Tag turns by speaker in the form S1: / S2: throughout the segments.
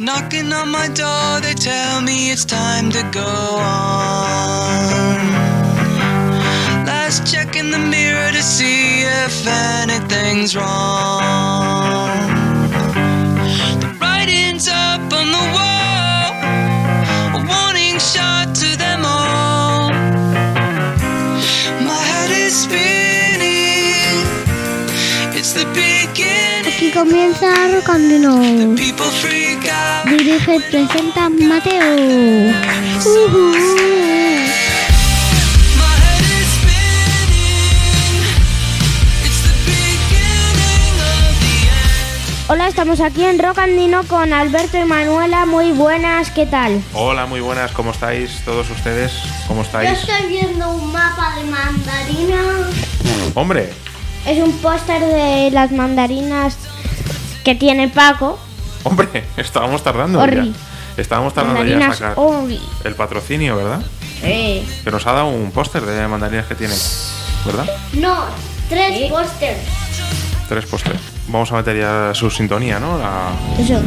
S1: Knocking on my door, they tell me it's time to go on. Last check in the mirror to see if anything's wrong. The writing's up on the wall, a warning shot to them the beginning of the end.
S2: Hola, estamos aquí en Rocandino con Alberto y Manuela. Muy buenas, ¿qué tal?
S3: Hola, muy buenas, ¿cómo estáis todos ustedes? ¿Cómo
S2: Yo
S3: estáis?
S2: estoy viendo un mapa de mandarinas.
S3: Hombre,
S2: Es un póster de las mandarinas que tiene Paco.
S3: hombre, estábamos tardando
S2: Orri.
S3: ya. Estábamos tardando ya en
S2: Mandarinas
S3: sacar
S2: Orri.
S3: el patrocinio, ¿verdad?
S2: Sí.
S3: Que nos ha dado un póster de mandarinas que tiene, ¿verdad?
S2: No, tres pósters.
S3: Tres pósters. Vamos a meter ya su sintonía, ¿no? La...
S2: Eso.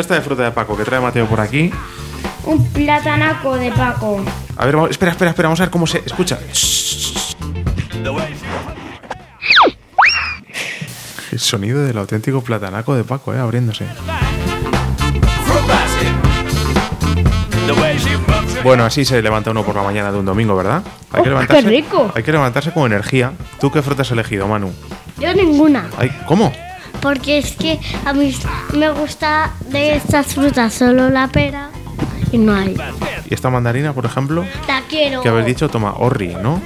S3: Cesta de fruta de Paco que trae Mateo por aquí.
S2: Un platanaco de Paco.
S3: A ver, vamos- espera, espera, espera, vamos a ver cómo se escucha. El sonido del auténtico platanaco de Paco, ¿eh? Abriéndose. Bueno, así se levanta uno por la mañana de un domingo, ¿verdad? Hay
S2: Oh, qué rico.
S3: Hay que levantarse con energía. ¿Tú qué fruta has elegido, Manu?
S2: Yo ninguna.
S3: Ay, ¿Cómo?
S2: Porque es que a mí me gusta de estas frutas solo la pera y no hay.
S3: ¿Y esta mandarina, por ejemplo?
S2: La quiero.
S3: Que habéis dicho, toma, orri, ¿no?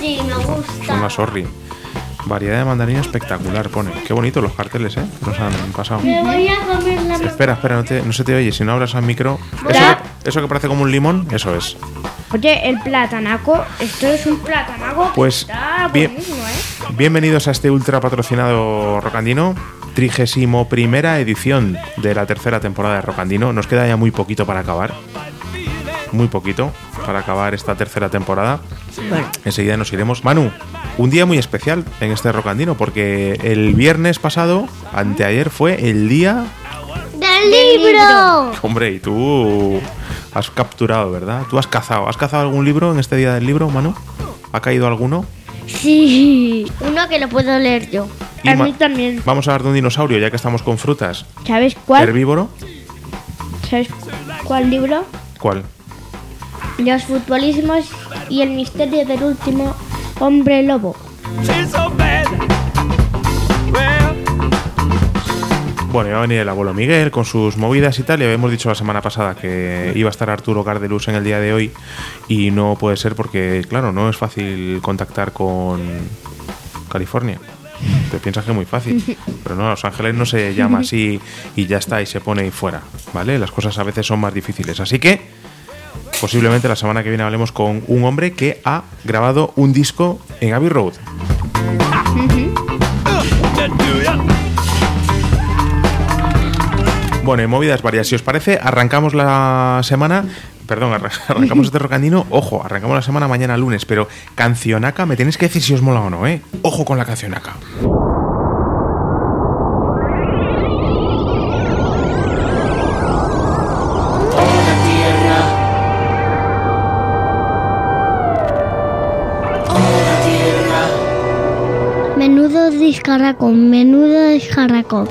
S2: Sí, me
S3: Son
S2: gusta.
S3: las orri. Variedad de mandarina espectacular, pone. Qué bonito los carteles, ¿eh? Nos han pasado.
S2: Me voy a comer la
S3: Espera, espera, no, te- no se te oye. Si no hablas al micro. Eso, que parece como un limón, eso es.
S2: Oye, el platanaco, esto es un platanaco. que
S3: Pues,
S2: está
S3: bien.
S2: buenísimo, ¿eh?
S3: Bienvenidos a este ultra patrocinado Rocandino. Trigésimo primera edición de la tercera temporada de Rocandino. Nos queda ya muy poquito para acabar. Muy poquito para acabar esta tercera temporada. Enseguida nos iremos. Manu, un día muy especial en este Rocandino porque el viernes pasado, anteayer, fue el día.
S2: ¡Del libro!
S3: Hombre, y tú has capturado, ¿verdad? Tú has cazado. ¿Has cazado algún libro en este día del libro, Manu? ¿Ha caído alguno?
S2: Sí. Uno que lo puedo leer yo.
S3: Y
S2: a mí también.
S3: Vamos a hablar de un dinosaurio, ya que estamos con frutas.
S2: ¿Sabes cuál?
S3: Herbívoro.
S2: ¿Sabes cuál libro?
S3: ¿Cuál?
S2: Los futbolismos y el misterio del último hombre lobo.
S3: Bueno, iba a venir el abuelo Miguel con sus movidas y tal. Y habíamos dicho la semana pasada que iba a estar Arturo Gardelus en el día de hoy. Y no puede ser porque, claro, no es fácil contactar con California. Te piensas que es muy fácil. Pero no, Los Ángeles no se llama así y ya está, y se pone ahí fuera. ¿Vale? Las cosas a veces son más difíciles. Así que posiblemente la semana que viene hablemos con un hombre que ha grabado un disco en Abbey Road. Bueno, en movidas varias. Si os parece, arrancamos la semana. Perdón, arran- arrancamos este rocandino. Ojo, arrancamos la semana mañana lunes, pero cancionaca, me tenéis que decir si os mola o no, ¿eh? Ojo con la cancionaca.
S2: Menudo discarraco, menudo discarraco.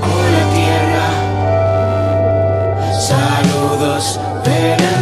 S3: pena.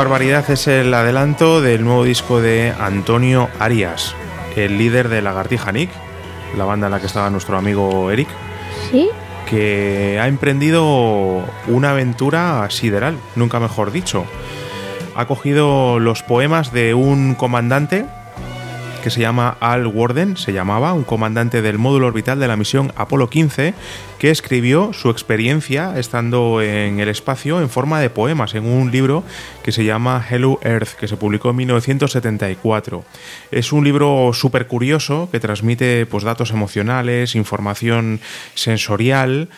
S3: Barbaridad es el adelanto del nuevo disco de Antonio Arias, el líder de Lagartija Nick, la banda en la que estaba nuestro amigo Eric,
S2: ¿Sí?
S3: que ha emprendido una aventura sideral, nunca mejor dicho. Ha cogido los poemas de un comandante que se llama Al Warden, se llamaba, un comandante del módulo orbital de la misión Apolo 15, que escribió su experiencia estando en el espacio en forma de poemas, en un libro que se llama Hello Earth, que se publicó en 1974. Es un libro súper curioso que transmite pues, datos emocionales, información sensorial,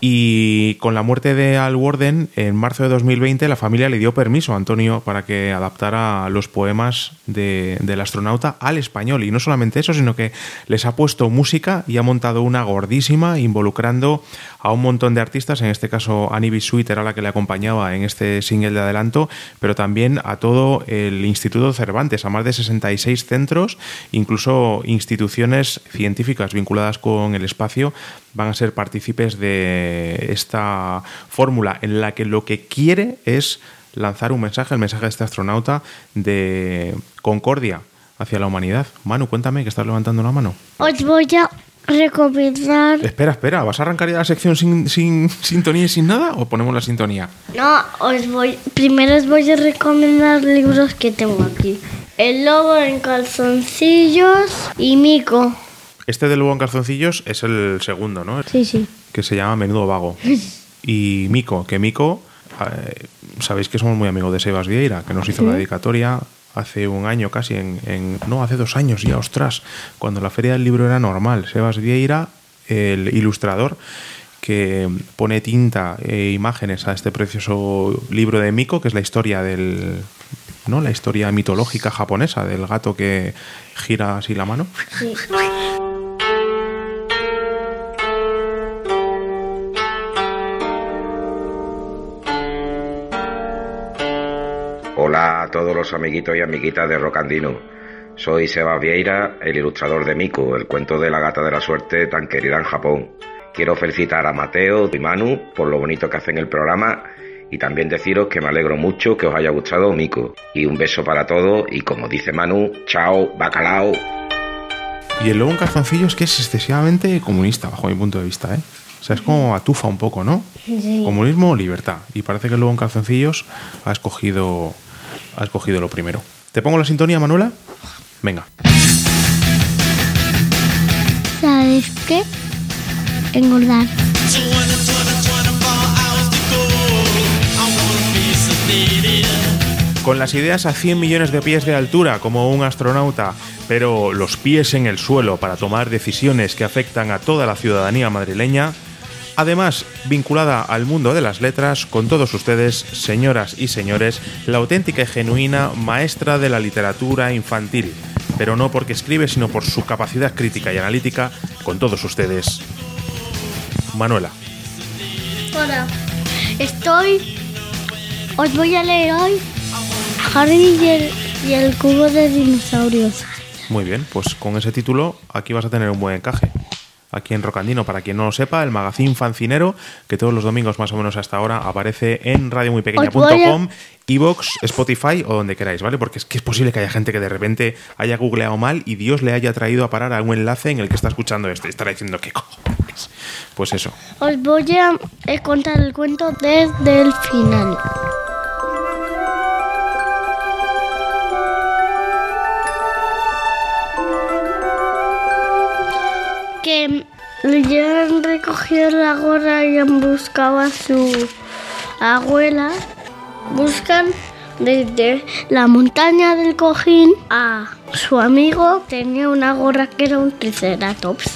S3: y con la muerte de Al Warden, en marzo de 2020, la familia le dio permiso a Antonio para que adaptara los poemas de- del astronauta al español. Y no solamente eso, sino que les ha puesto música y ha montado una gordísima involucrando a un montón de artistas, en este caso Annie Sweet era la que le acompañaba en este single de adelanto, pero también a todo el Instituto Cervantes, a más de 66 centros, incluso instituciones científicas vinculadas con el espacio van a ser partícipes de esta fórmula en la que lo que quiere es lanzar un mensaje, el mensaje de este astronauta de concordia hacia la humanidad. Manu, cuéntame que estás levantando la mano.
S2: Os voy a recomendar.
S3: Espera, espera, ¿vas a arrancar ya la sección sin, sin sintonía y sin nada o ponemos la sintonía?
S2: No, os voy. Primero os voy a recomendar libros que tengo aquí: El lobo en calzoncillos y Mico.
S3: Este de Lobo en calzoncillos es el segundo, ¿no?
S2: Sí, sí.
S3: Que se llama Menudo Vago. Y Mico, que Mico, eh, sabéis que somos muy amigos de Sebas Vieira, que nos hizo la dedicatoria hace un año casi, en, en- no, hace dos años ya, ostras, cuando la feria del libro era normal. Sebas Vieira, el ilustrador, que pone tinta e imágenes a este precioso libro de Miko, que es la historia del. ¿no? La historia mitológica japonesa del gato que gira así la mano.
S2: sí.
S4: todos los amiguitos y amiguitas de Rocandino. Soy Seba Vieira, el ilustrador de Miku, el cuento de la gata de la suerte tan querida en Japón. Quiero felicitar a Mateo y Manu por lo bonito que hacen el programa y también deciros que me alegro mucho que os haya gustado Miku. Y un beso para todos y como dice Manu, chao, bacalao.
S3: Y el lobo en calzoncillos que es excesivamente comunista, bajo mi punto de vista, ¿eh? O sea, es como atufa un poco, ¿no?
S2: Sí.
S3: Comunismo o libertad. Y parece que el lobo en calzoncillos ha escogido, ha escogido lo primero. ¿Te pongo la sintonía, Manuela? Venga.
S2: ¿Sabes qué? Engordar.
S3: Con las ideas a 100 millones de pies de altura como un astronauta, pero los pies en el suelo para tomar decisiones que afectan a toda la ciudadanía madrileña, además vinculada al mundo de las letras, con todos ustedes, señoras y señores, la auténtica y genuina maestra de la literatura infantil, pero no porque escribe, sino por su capacidad crítica y analítica, con todos ustedes, Manuela.
S2: Hola. Estoy. Os voy a leer hoy Harry y el, y el cubo de dinosaurios.
S3: Muy bien, pues con ese título aquí vas a tener un buen encaje. Aquí en Rocandino, para quien no lo sepa, el magazine fancinero que todos los domingos más o menos hasta ahora aparece en radiomuypequeña.com, iVoox, Spotify o donde queráis, ¿vale? Porque es que es posible que haya gente que de repente haya googleado mal y Dios le haya traído a parar a un enlace en el que está escuchando esto y estará diciendo ¿qué cojones? Pues eso.
S2: Os voy a eh, contar el cuento desde el final. Que ya han recogido la gorra y han buscado a su abuela. Buscan desde la montaña del cojín a su amigo. Tenía una gorra que era un triceratops.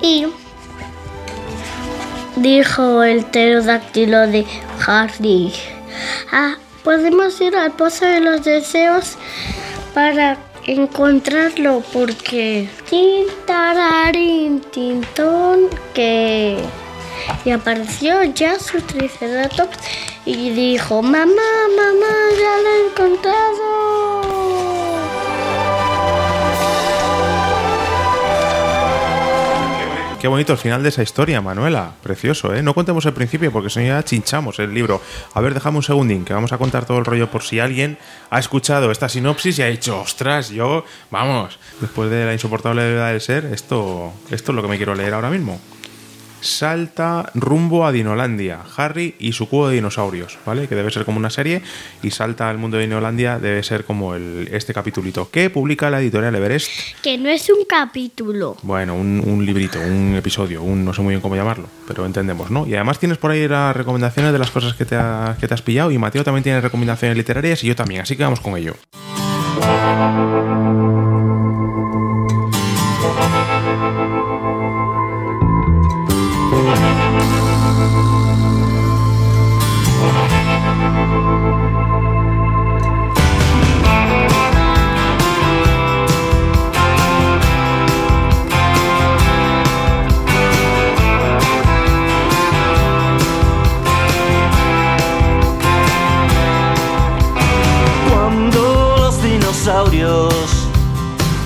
S2: Y dijo el pterodáctilo de Harry. Ah, podemos ir al pozo de los deseos para encontrarlo porque tin tararín tintón que y apareció ya su triceratops y dijo mamá mamá ya lo he encontrado
S3: Qué bonito el final de esa historia, Manuela. Precioso, ¿eh? No contemos el principio porque si no ya chinchamos el libro. A ver, dejame un segundín, que vamos a contar todo el rollo por si alguien ha escuchado esta sinopsis y ha dicho, ostras, yo, vamos, después de la insoportable verdad del ser, esto, esto es lo que me quiero leer ahora mismo. Salta rumbo a Dinolandia, Harry y su cubo de dinosaurios, ¿vale? Que debe ser como una serie, y salta al mundo de Dinolandia, debe ser como el, este capitulito, que publica la editorial Everest.
S2: Que no es un capítulo.
S3: Bueno, un, un librito, un episodio, un no sé muy bien cómo llamarlo, pero entendemos, ¿no? Y además tienes por ahí las recomendaciones de las cosas que te, ha- que te has pillado, y Mateo también tiene recomendaciones literarias, y yo también, así que vamos con ello.
S5: Dinosaurios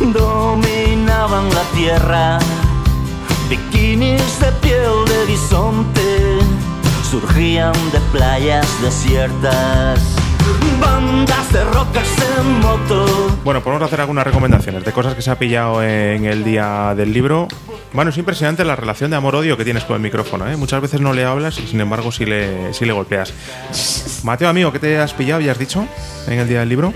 S5: dominaban la tierra, bikinis de piel de bisonte surgían de playas desiertas, bandas de rocas en moto.
S3: Bueno, podemos hacer algunas recomendaciones de cosas que se ha pillado en el día del libro. Bueno, es impresionante la relación de amor-odio que tienes con el micrófono, ¿eh? Muchas veces no le hablas y sin embargo sí le, sí le golpeas. Mateo, amigo, ¿qué te has pillado y has dicho en el día del libro?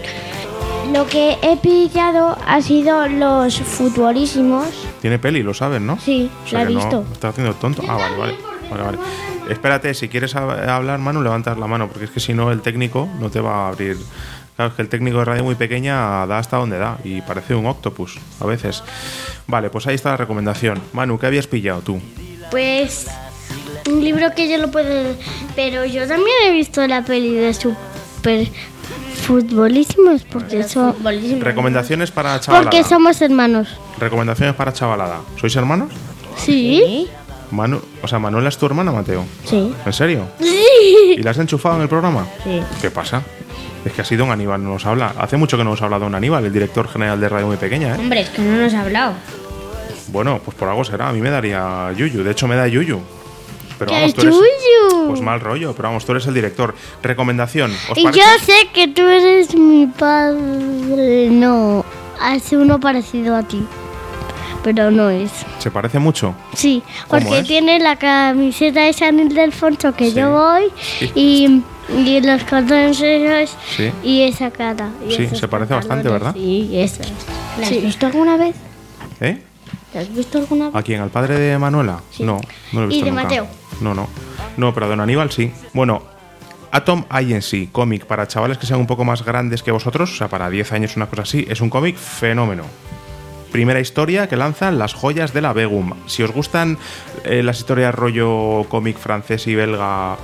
S6: Lo que he pillado ha sido los futbolísimos.
S3: Tiene peli, lo sabes, ¿no?
S6: Sí,
S3: O sea
S6: la he
S3: no-
S6: visto.
S3: ¿me ¿Estás haciendo tonto? Ah, vale, vale. Vale, vale. Espérate, si quieres hab- hablar, Manu, levantas la mano, porque es que si no, el técnico no te va a abrir. Claro, es que el técnico de radio muy pequeña da hasta donde da y parece un octopus a veces. Vale, pues ahí está la recomendación. Manu, ¿qué habías pillado tú?
S2: Pues un libro que yo lo puedo... Pero yo también he visto la peli de super futbolísimos porque, eso,
S3: Recomendaciones para chavalada.
S2: porque somos hermanos.
S3: Recomendaciones para chavalada. ¿Sois hermanos?
S2: Sí.
S3: Manu, o sea, Manuela es tu hermana, Mateo.
S6: Sí.
S3: ¿En serio?
S2: Sí.
S3: ¿Y la has enchufado en el programa?
S6: Sí.
S3: ¿Qué pasa? Es que así Don Aníbal no nos habla. Hace mucho que no nos habla Don Aníbal, el director general de Radio Muy Pequeña, ¿eh?
S6: Hombre, es que no nos ha hablado.
S3: Bueno, pues por algo será. A mí me daría Yuyu. De hecho, me da Yuyu. Pero
S2: ¡Qué
S3: vamos, tú eres.
S2: yuyu!
S3: Pues mal rollo, pero vamos, tú eres el director. Recomendación. ¿Os parece?
S2: yo sé que tú eres mi padre. No, hace uno parecido a ti. Pero no es.
S3: ¿Se parece mucho?
S2: Sí,
S3: ¿Cómo
S2: porque
S3: es?
S2: tiene la camiseta de San Ildefonso que
S3: Sí.
S2: yo voy
S3: Sí.
S2: y, y los cordones esos
S3: Sí.
S2: y esa cara. y
S3: Sí, se parece bastante. ¿verdad?
S2: Sí, esas.
S6: ¿La has
S2: Sí.
S6: visto alguna vez?
S3: ¿Eh?
S6: ¿La has visto alguna vez?
S3: ¿A quién? ¿Al padre de Manuela? No, no lo he
S2: ¿Y
S3: visto
S2: de
S3: nunca.
S2: Mateo?
S3: No, no. No, pero a Don Aníbal sí. Bueno, Atom Agency, cómic para chavales que sean un poco más grandes que vosotros, o sea, para 10 años, una cosa así, es un cómic fenómeno. Primera historia que lanzan las joyas de la Begum. Si os gustan eh, las historias rollo cómic francés y belga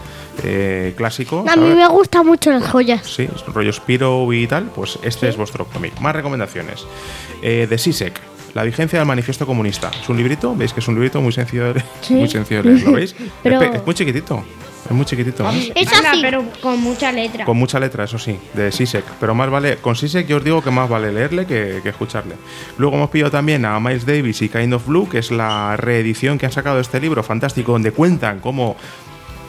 S3: eh, clásico,
S2: A mí me gustan mucho las joyas.
S3: Sí, rollo Spiro y tal, pues este es vuestro cómic. Más recomendaciones. Eh, de Sisek, La vigencia del manifiesto comunista. Es un librito, veis que es un librito muy sencillo de leer.
S6: Sí.
S3: Muy sencillo de leer, ¿lo veis?
S6: Pero-
S3: Es, es muy chiquitito. Es muy chiquitito. ¿eh?
S2: Es así.
S6: pero con mucha letra.
S3: Con mucha letra, eso sí, de Sisek. Pero más vale, con Sisek yo os digo que más vale leerle que, que escucharle. Luego hemos pillado también a Miles Davis y Kind of Blue, que es la reedición que han sacado de este libro fantástico, donde cuentan cómo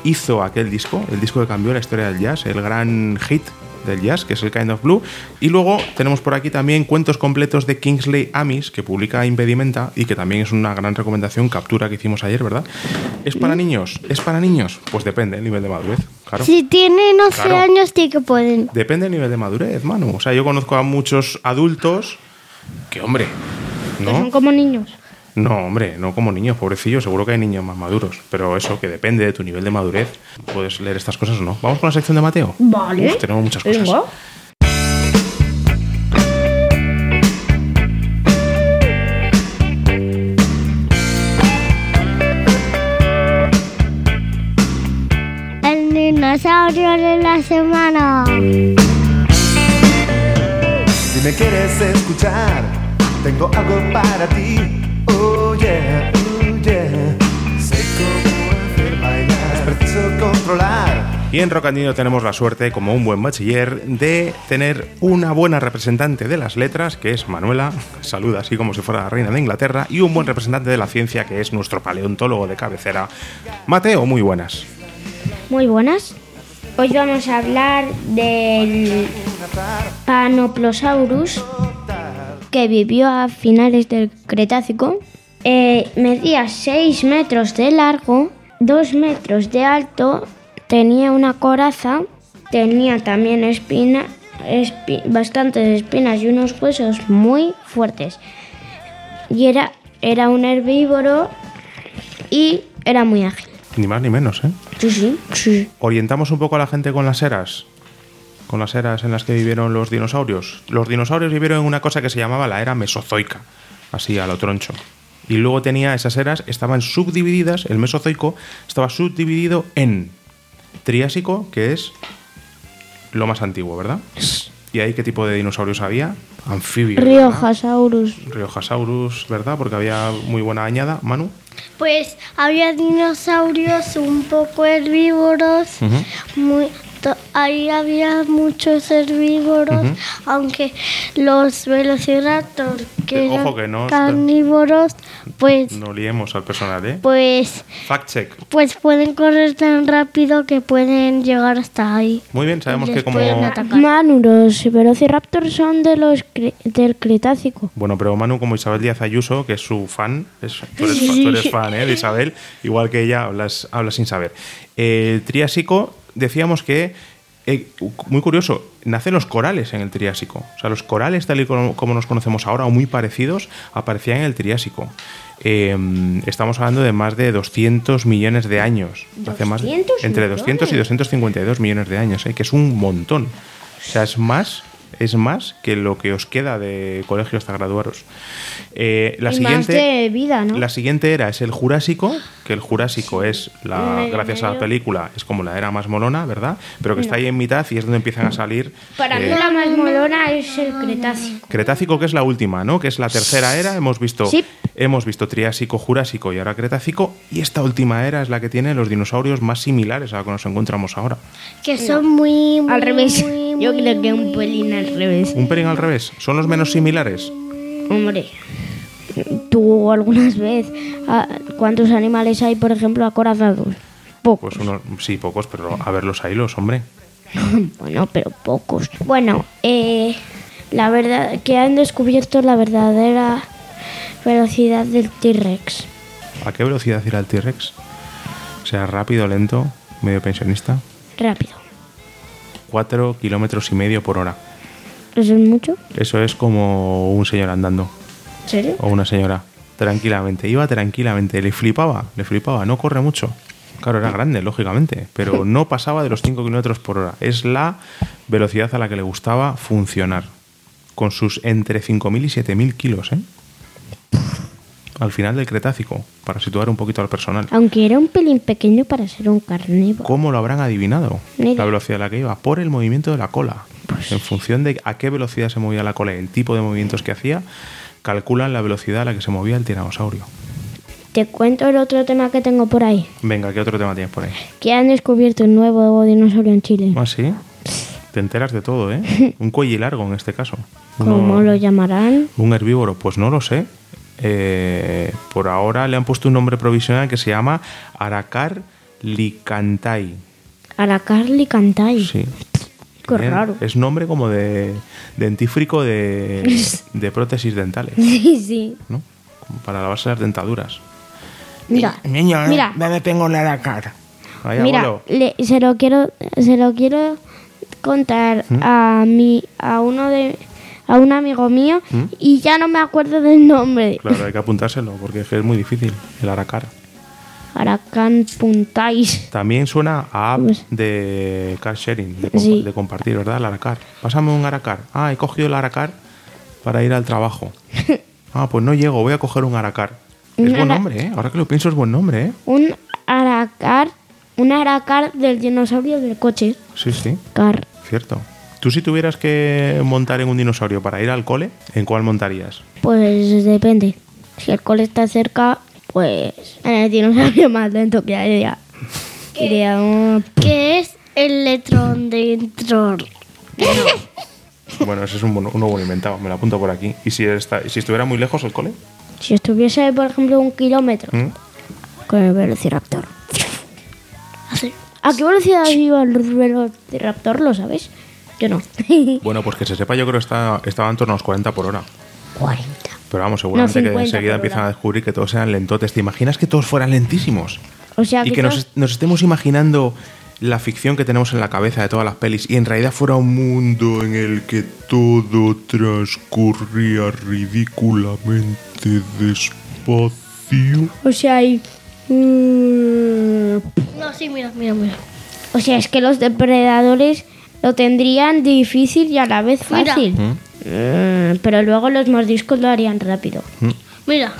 S3: hizo aquel disco, el disco que cambió la historia del jazz, el gran hit del jazz, que es el Kind of Blue. Y luego tenemos por aquí también cuentos completos de Kingsley Amis, que publica Impedimenta y que también es una gran recomendación, captura que hicimos ayer, ¿verdad? ¿Es para niños? ¿Es para niños? Pues depende del nivel de madurez, claro.
S2: Si tienen 11
S3: Claro.
S2: años, sí que pueden.
S3: Depende del nivel de madurez, Manu. O sea, yo conozco a muchos adultos que, hombre,
S6: Que son
S3: ¿no?
S6: como niños.
S3: No, hombre, no como niños, pobrecillos. Seguro que hay niños más maduros. Pero eso, que depende de tu nivel de madurez. Puedes leer estas cosas o no. Vamos con la sección de Mateo.
S6: Vale.
S3: Uf, tenemos muchas cosas.
S6: Venga.
S2: El dinosaurio de la semana.
S7: Si me quieres escuchar, tengo algo para ti. Oh yeah, oh yeah. Sé cómo hacer bailar. Es preciso controlar
S3: Y en Rocandino tenemos la suerte, como un buen bachiller, de tener una buena representante de las letras, que es Manuela, saluda así como si fuera la reina de Inglaterra, y un buen representante de la ciencia, que es nuestro paleontólogo de cabecera, Mateo. Muy buenas.
S6: Muy buenas. Hoy vamos a hablar del Panoplosaurus que vivió a finales del Cretácico. Eh, medía 6 metros de largo, 2 metros de alto, tenía una coraza, tenía también espina, espi- bastantes espinas y unos huesos muy fuertes. Y era, era un herbívoro y era muy ágil.
S3: Ni más ni menos, ¿eh?
S6: Sí, sí, sí.
S3: Orientamos un poco a la gente con las eras. Con las eras en las que vivieron los dinosaurios. Los dinosaurios vivieron en una cosa que se llamaba la era mesozoica, así a lo troncho. Y luego tenía esas eras, estaban subdivididas, el mesozoico estaba subdividido en Triásico, que es lo más antiguo, ¿verdad? ¿Y ahí qué tipo de dinosaurios había? Anfibios. ¿verdad?
S6: Riojasaurus.
S3: Riojasaurus, ¿verdad? Porque había muy buena añada. Manu.
S2: Pues había dinosaurios un poco herbívoros, muy, ahí había muchos herbívoros, aunque los velociraptor que
S3: Eh, ojo
S2: eran
S3: que no-
S2: carnívoros, pues,
S3: No liemos al personal, ¿eh?
S2: pues,
S3: Fact check.
S2: pues pueden correr tan rápido que pueden llegar hasta ahí.
S3: Muy bien, sabemos que como...
S2: pueden atacar.
S6: Manu, los velociraptors son de los cre- del Cretácico.
S3: Bueno, pero Manu, como Isabel Díaz Ayuso, que es su fan, es- tú, eres, fa- tú eres fan ¿eh? de Isabel, igual que ella, hablas, hablas sin saber. El Triásico, decíamos que, eh, muy curioso, nacen los corales en el Triásico. O sea, los corales, tal y como, como nos conocemos ahora, o muy parecidos, aparecían en el Triásico. Eh, estamos hablando de más de 200 millones de años. Hace más,
S6: 200
S3: entre 200 y 252 millones de años, ¿eh? que es un montón. O sea, es más, es más que lo que os queda de colegio hasta graduaros. Eh, la
S6: y
S3: siguiente,
S6: más de vida, ¿no?
S3: la siguiente era es el Jurásico, que el Jurásico es la, gracias a la película, es como la era más molona, ¿verdad? Pero que está ahí en mitad y es donde empiezan a salir.
S6: Para
S3: eh,
S6: mí la más molona es el Cretácico.
S3: Cretácico, que es la última, ¿no? Que es la tercera era. Hemos visto,
S6: Sí.
S3: hemos visto Triásico, Jurásico y ahora Cretácico. Y esta última era es la que tiene los dinosaurios más similares a la que nos encontramos ahora.
S2: Que son muy, muy,
S6: Al revés.
S2: muy,
S6: Yo creo que un pelín al revés.
S3: Un pelín al revés. ¿Son los menos similares?
S6: Hombre, tú algunas veces, ah, ¿cuántos animales hay, por ejemplo, acorazados? Pocos.
S3: Pues unos, sí, pocos, pero a ver los hilos, hombre.
S6: Bueno, pero pocos. Bueno, eh, la verdad que han descubierto la verdadera velocidad del T-Rex.
S3: ¿A qué velocidad irá el T-Rex? O sea, rápido, lento, medio pensionista.
S6: Rápido.
S3: 4 kilómetros y medio por hora.
S6: ¿Eso es mucho?
S3: Eso es como un señor andando.
S6: ¿En serio?
S3: O una señora. Tranquilamente. Iba tranquilamente. Le flipaba. Le flipaba. No corre mucho. Claro, era grande, lógicamente. Pero no pasaba de los 5 kilómetros por hora. Es la velocidad a la que le gustaba funcionar. Con sus entre 5.000 y 7.000 kilos, ¿eh? Al final del Cretácico. Para situar un poquito al personal.
S6: Aunque era un pelín pequeño para ser un carnívoro.
S3: ¿Cómo lo habrán adivinado? La velocidad a la que iba. Por el movimiento de la cola. En función de a qué velocidad se movía la cola y el tipo de movimientos que hacía, calculan la velocidad a la que se movía el tiranosaurio.
S6: Te cuento el otro tema que tengo por ahí.
S3: Venga, ¿qué otro tema tienes por ahí?
S6: Que han descubierto un nuevo dinosaurio en Chile.
S3: ¿Ah, sí? Te enteras de todo, ¿eh? Un cuello largo en este caso. Uno-
S6: ¿Cómo lo llamarán?
S3: Un herbívoro, pues no lo sé. Eh, por ahora le han puesto un nombre provisional que se llama Aracar licantai.
S6: Aracarli Cantai.
S3: Sí.
S6: Qué
S3: Bien,
S6: raro.
S3: Es nombre como de dentífrico de, de prótesis dentales,
S6: Sí, sí.
S3: ¿no? Como para lavarse las dentaduras.
S6: Mira,
S8: Niño,
S6: Mira.
S8: me tengo la cara.
S6: Mira, le- se lo quiero, se lo quiero contar
S3: ¿Mm?
S6: a mi, a uno de, a un amigo mío
S3: ¿Mm?
S6: y ya no me acuerdo del nombre.
S3: Claro, hay que apuntárselo porque es que es muy difícil, el aracar.
S6: Aracan Puntais.
S3: También suena a app
S6: Pues-
S3: de car sharing, de,
S6: Sí.
S3: de compartir, ¿verdad? El aracar. Pásame un aracar. Ah, he cogido el aracar para ir al trabajo. Ah, pues no llego, voy a coger un aracar. Es buen nombre, ¿eh? Ahora que lo pienso es buen nombre, ¿eh?
S6: Un aracar, un aracar del dinosaurio del coche.
S3: Sí, sí,
S6: Car.
S3: cierto. Tú si tuvieras que montar en un dinosaurio para ir al cole, ¿en cuál montarías?
S6: Pues depende. Si el cole está cerca, pues en el dinosaurio más lento que. Iría un...
S2: que es el letrón dentro.
S3: Bueno, ese es un bono- uno bueno inventado, me lo apunto por aquí. ¿Y si, está, y si estuviera muy lejos el cole?
S6: Si estuviese, por ejemplo, un kilómetro
S3: ¿Mm?
S6: con el velociraptor.
S2: Así.
S6: ¿A qué velocidad iba el velociraptor? ¿Lo sabes? Yo no.
S3: Bueno, pues que se sepa, yo creo que está, estaba en torno a los 40 por hora.
S6: 40.
S3: Pero vamos, seguramente que
S6: 50
S3: enseguida empiezan a descubrir que todos eran lentotes. ¿Te imaginas que todos fueran lentísimos?
S6: O sea,
S3: y
S6: que
S3: que nos, nos estemos imaginando la ficción que tenemos en la cabeza de todas las pelis y en realidad fuera un mundo en el que todo transcurría ridículamente despacio.
S6: O sea, hay... mm,
S2: No, sí, mira, mira, mira.
S6: O sea, es que los depredadores lo tendrían difícil y a la vez
S2: Mira.
S6: fácil. Mm, pero luego los mordiscos lo harían rápido.
S2: Mira.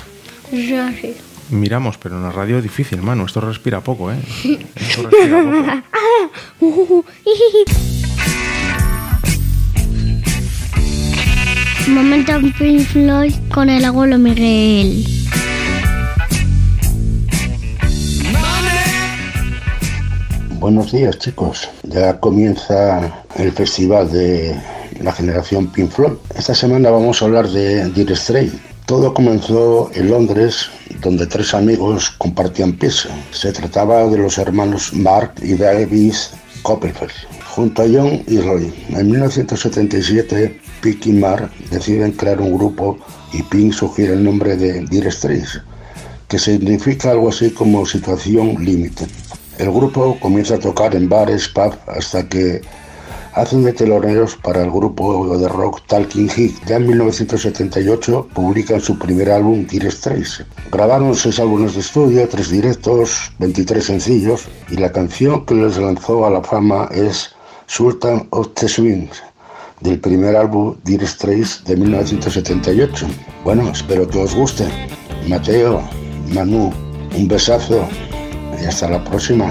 S2: Es así.
S3: Miramos, pero en la radio es difícil, mano. Esto respira poco, ¿eh? Esto respira poco.
S2: Momento en Pink Floyd con el abuelo Miguel.
S9: Buenos días chicos, ya comienza el festival de la generación Pink Floyd. Esta semana vamos a hablar de Dire Straits. Todo comenzó en Londres, donde tres amigos compartían piso. Se trataba de los hermanos Mark y David Copperfield, junto a John y Roy. En 1977, Pink y Mark deciden crear un grupo y Pink sugiere el nombre de Dire Straits, que significa algo así como situación límite. El grupo comienza a tocar en bares, pubs, hasta que hacen de teloneros para el grupo de rock Talking Head. Ya en 1978 publican su primer álbum, Dire Straits. Grabaron seis álbumes de estudio, tres directos, 23 sencillos, y la canción que les lanzó a la fama es Sultan of the Swings, del primer álbum Dire Straits de 1978. Bueno, espero que os guste. Mateo, Manu, un besazo y hasta la próxima.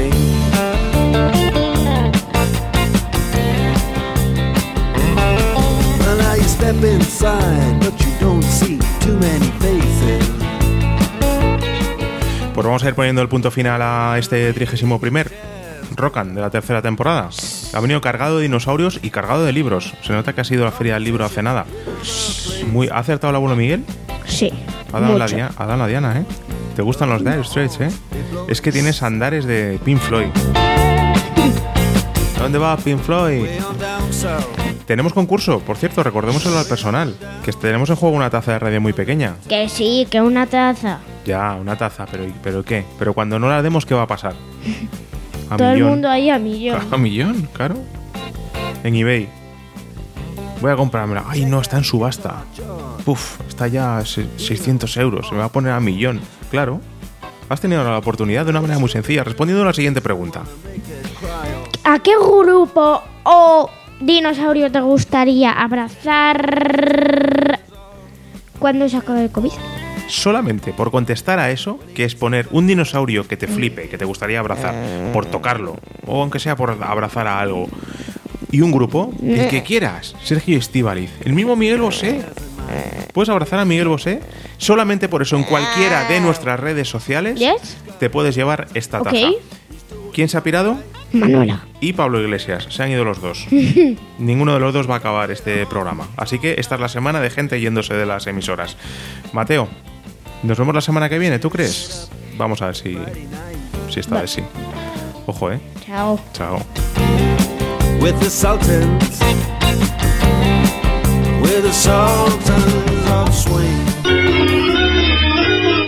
S8: Now you step inside, but you don't see too many faces.
S3: Pues vamos a ir poniendo el punto final a este 31 primer Rocan de la tercera temporada. Ha venido cargado de dinosaurios y cargado de libros. Se nota que ha sido la feria del libro hace nada. Muy, ¿Ha acertado el abuelo Miguel?
S6: Sí.
S3: Ha dado, la dia- ha dado la diana, ¿eh? ¿Te gustan los Dire Straits, eh? Es que tienes andares de Pink Floyd. ¿Dónde va Pink Floyd? Tenemos concurso, por cierto, recordémoselo al personal. Que tenemos en juego una taza de radio muy pequeña.
S6: Que sí, que una taza.
S3: Ya, una taza, pero ¿pero qué? Pero cuando no la demos, ¿qué va a pasar? A
S6: Todo el mundo ahí a millón.
S3: A millón, claro. En eBay. Voy a comprármela. Ay, no, está en subasta. Puf, está ya a se- 600 euros. Se me va a poner a millón. Claro. Has tenido la oportunidad de una manera muy sencilla, respondiendo a la siguiente pregunta.
S6: ¿A qué grupo o dinosaurio te gustaría abrazar cuando se acabe el COVID?
S3: Solamente por contestar a eso, que es poner un dinosaurio que te flipe, que te gustaría abrazar, por tocarlo, o aunque sea por abrazar a algo, y un grupo, el que quieras, Sergio Estivaliz, el mismo Miguel Bosé. Puedes abrazar a Miguel Bosé solamente por eso en cualquiera de nuestras redes sociales te puedes llevar esta taza. ¿Quién se ha pirado?
S6: Manuela.
S3: Y Pablo Iglesias. Se han ido los dos. Ninguno de los dos va a acabar este programa. Así que esta es la semana de gente yéndose de las emisoras. Mateo, nos vemos la semana que viene, ¿tú crees? Vamos a ver si, si esta vez sí. Ojo, ¿eh?
S6: Chao.
S3: Chao.
S8: with the Sultans, with the Sultans of Swing.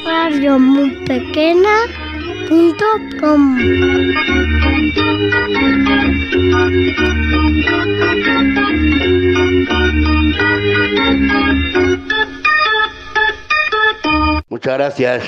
S2: Radio muy pequeña punto com.
S9: Muchas gracias.